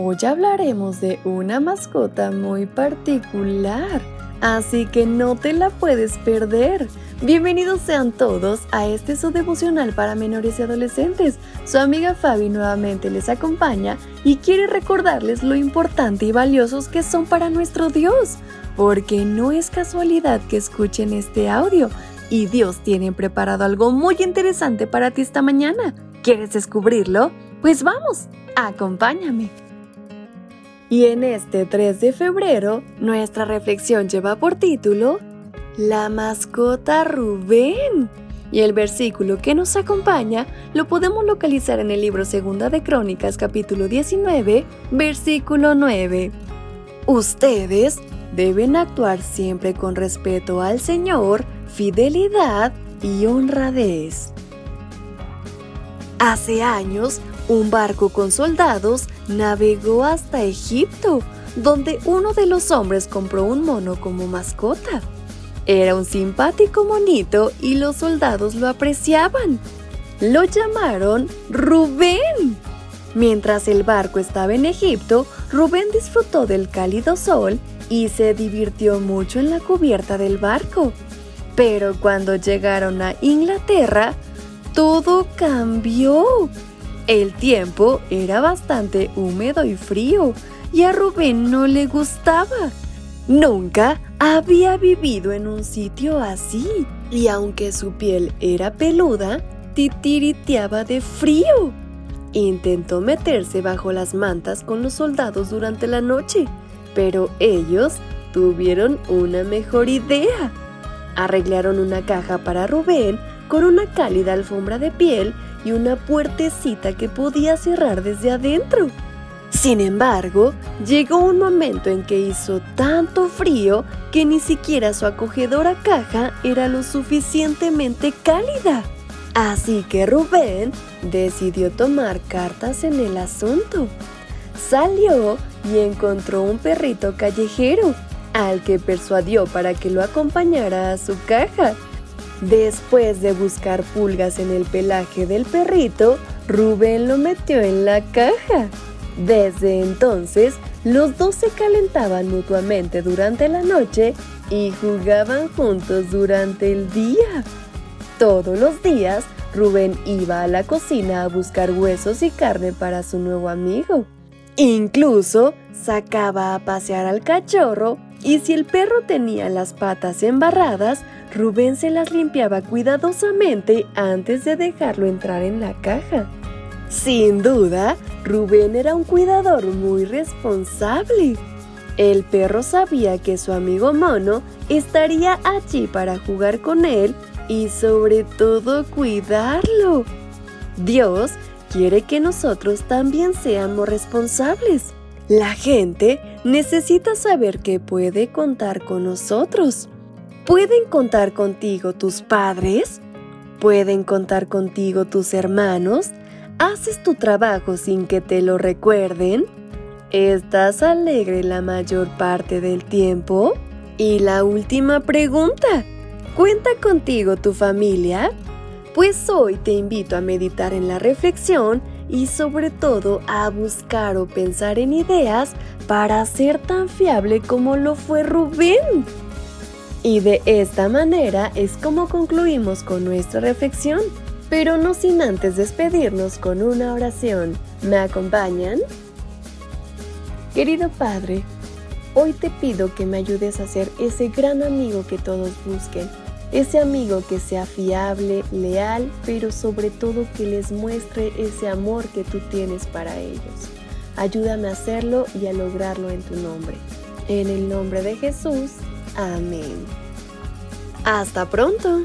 Hoy hablaremos de una mascota muy particular, así que no te la puedes perder. Bienvenidos sean todos a este su devocional para menores y adolescentes. Su amiga Fabi nuevamente les acompaña y quiere recordarles lo importante y valiosos que son para nuestro Dios, porque no es casualidad que escuchen este audio y Dios tiene preparado algo muy interesante para ti esta mañana. ¿Quieres descubrirlo? Pues vamos, acompáñame. Y en este 3 de febrero, nuestra reflexión lleva por título La mascota Rubén. Y el versículo que nos acompaña lo podemos localizar en el libro Segunda de Crónicas capítulo 19, versículo 9. Ustedes deben actuar siempre con respeto al Señor, fidelidad y honradez. Hace años, un barco con soldados navegó hasta Egipto, donde uno de los hombres compró un mono como mascota. Era un simpático monito y los soldados lo apreciaban. Lo llamaron Rubén. Mientras el barco estaba en Egipto, Rubén disfrutó del cálido sol y se divirtió mucho en la cubierta del barco. Pero cuando llegaron a Inglaterra, todo cambió. El tiempo era bastante húmedo y frío y a Rubén no le gustaba. Nunca había vivido en un sitio así y aunque su piel era peluda, titiriteaba de frío. Intentó meterse bajo las mantas con los soldados durante la noche, pero ellos tuvieron una mejor idea. Arreglaron una caja para Rubén con una cálida alfombra de piel y una puertecita que podía cerrar desde adentro. Sin embargo, llegó un momento en que hizo tanto frío que ni siquiera su acogedora caja era lo suficientemente cálida. Así que Rubén decidió tomar cartas en el asunto. Salió y encontró un perrito callejero, al que persuadió para que lo acompañara a su caja. Después de buscar pulgas en el pelaje del perrito, Rubén lo metió en la caja. Desde entonces, los dos se calentaban mutuamente durante la noche y jugaban juntos durante el día. Todos los días, Rubén iba a la cocina a buscar huesos y carne para su nuevo amigo. Incluso sacaba a pasear al cachorro y si el perro tenía las patas embarradas, Rubén se las limpiaba cuidadosamente antes de dejarlo entrar en la caja. Sin duda, Rubén era un cuidador muy responsable. El perro sabía que su amigo mono estaría allí para jugar con él y sobre todo cuidarlo. Dios quiere que nosotros también seamos responsables. La gente necesita saber que puede contar con nosotros. ¿Pueden contar contigo tus padres? ¿Pueden contar contigo tus hermanos? ¿Haces tu trabajo sin que te lo recuerden? ¿Estás alegre la mayor parte del tiempo? Y la última pregunta, ¿cuenta contigo tu familia? Pues hoy te invito a meditar en la reflexión y sobre todo a buscar o pensar en ideas para ser tan fiable como lo fue Rubén. Y de esta manera es como concluimos con nuestra reflexión, pero no sin antes despedirnos con una oración. ¿Me acompañan? Querido Padre, hoy te pido que me ayudes a ser ese gran amigo que todos busquen ese amigo que sea fiable, leal, pero sobre todo que les muestre ese amor que tú tienes para ellos. Ayúdame a hacerlo y a lograrlo en tu nombre. En el nombre de Jesús. Amén. Hasta pronto.